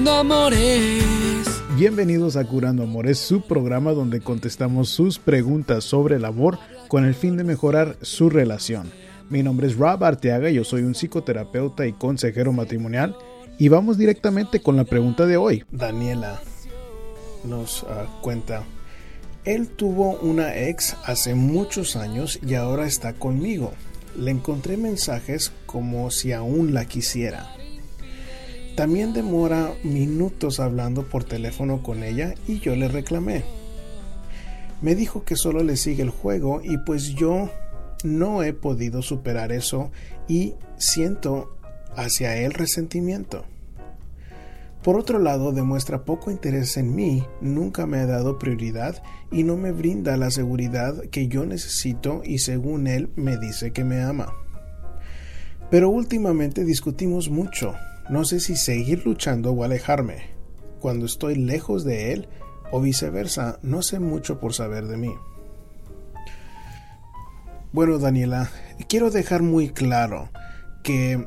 Curando Amores. Bienvenidos a Curando Amores, su programa donde contestamos sus preguntas sobre el amor con el fin de mejorar su relación. Mi nombre es Rob Arteaga, yo soy un psicoterapeuta y consejero matrimonial y vamos directamente con la pregunta de hoy. Daniela nos uh, cuenta, él tuvo una ex hace muchos años y ahora está conmigo. Le encontré mensajes como si aún la quisiera. También demora minutos hablando por teléfono con ella y yo le reclamé. Me dijo que solo le sigue el juego y pues yo no he podido superar eso y siento hacia él resentimiento. Por otro lado, demuestra poco interés en mí, nunca me ha dado prioridad y no me brinda la seguridad que yo necesito y según él me dice que me ama. Pero últimamente discutimos mucho, no sé si seguir luchando o alejarme. Cuando estoy lejos de él o viceversa, no sé mucho por saber de mí. Bueno, Daniela, quiero dejar muy claro que,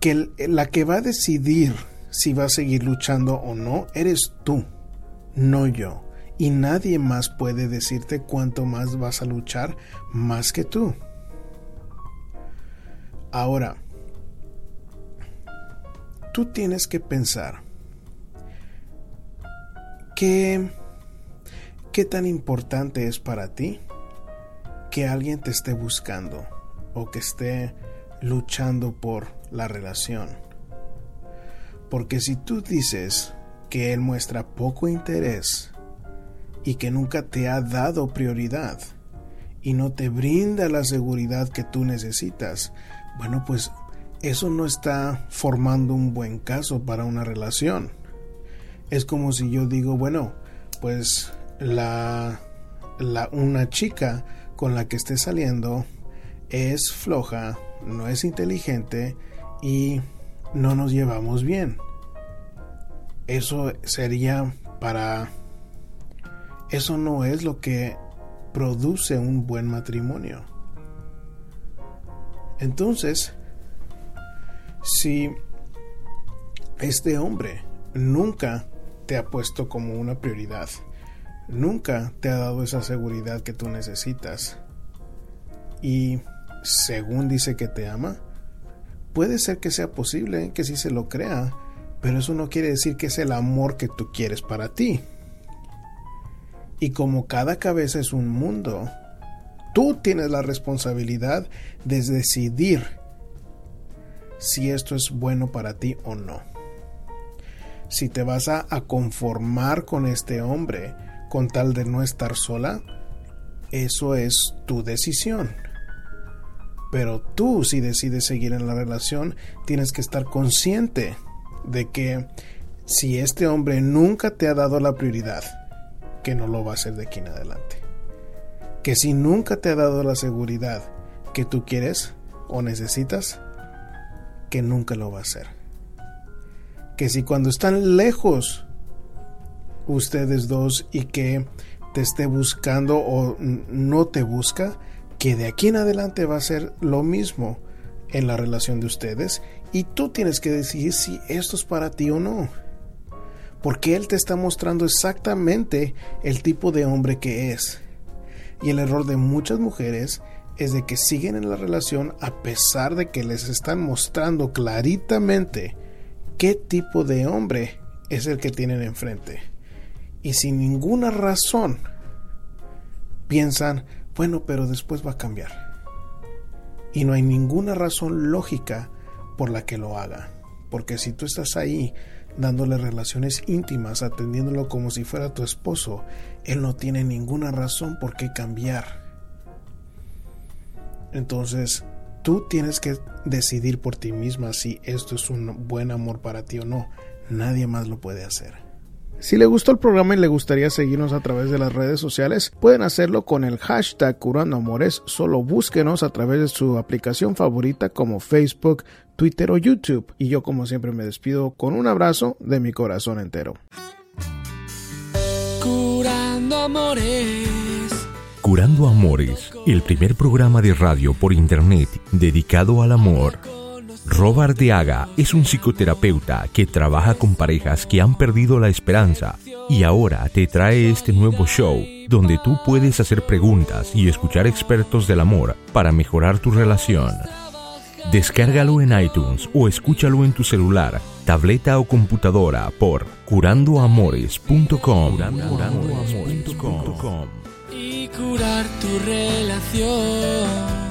que la que va a decidir si va a seguir luchando o no eres tú, no yo. Y nadie más puede decirte cuánto más vas a luchar más que tú. Ahora, tú tienes que pensar qué, qué tan importante es para ti que alguien te esté buscando o que esté luchando por la relación. Porque si tú dices que él muestra poco interés y que nunca te ha dado prioridad y no te brinda la seguridad que tú necesitas, bueno, pues eso no está formando un buen caso para una relación. Es como si yo digo, bueno, pues la, la una chica con la que esté saliendo es floja, no es inteligente y no nos llevamos bien. Eso sería para... Eso no es lo que produce un buen matrimonio. Entonces, si este hombre nunca te ha puesto como una prioridad, nunca te ha dado esa seguridad que tú necesitas, y según dice que te ama, puede ser que sea posible que sí se lo crea, pero eso no quiere decir que es el amor que tú quieres para ti. Y como cada cabeza es un mundo, tú tienes la responsabilidad de decidir si esto es bueno para ti o no. Si te vas a, conformar con este hombre con tal de no estar sola, eso es tu decisión. Pero tú si decides seguir en la relación, tienes que estar consciente de que si este hombre nunca te ha dado la prioridad, que no lo va a hacer de aquí en adelante. Que si nunca te ha dado la seguridad que tú quieres o necesitas, que nunca lo va a hacer. Que si cuando están lejos ustedes dos y que te esté buscando o no te busca, que de aquí en adelante va a ser lo mismo en la relación de ustedes y tú tienes que decidir si esto es para ti o no. Porque Él te está mostrando exactamente el tipo de hombre que es. Y el error de muchas mujeres es de que siguen en la relación a pesar de que les están mostrando claritamente qué tipo de hombre es el que tienen enfrente. Y sin ninguna razón piensan, bueno, pero después va a cambiar. Y no hay ninguna razón lógica por la que lo haga. Porque si tú estás ahí dándole relaciones íntimas, atendiéndolo como si fuera tu esposo, él no tiene ninguna razón por qué cambiar. Entonces, tú tienes que decidir por ti misma si esto es un buen amor para ti o no. Nadie más lo puede hacer. Si le gustó el programa y le gustaría seguirnos a través de las redes sociales, pueden hacerlo con el hashtag Curando Amores. Solo búsquenos a través de su aplicación favorita como Facebook, Twitter o YouTube. Y yo como siempre me despido con un abrazo de mi corazón entero. Curando Amores. Curando Amores, el primer programa de radio por internet dedicado al amor. Robert Deaga es un psicoterapeuta que trabaja con parejas que han perdido la esperanza y ahora te trae este nuevo show donde tú puedes hacer preguntas y escuchar expertos del amor para mejorar tu relación. Descárgalo en iTunes o escúchalo en tu celular, tableta o computadora por curandoamores.com. curar tu relación.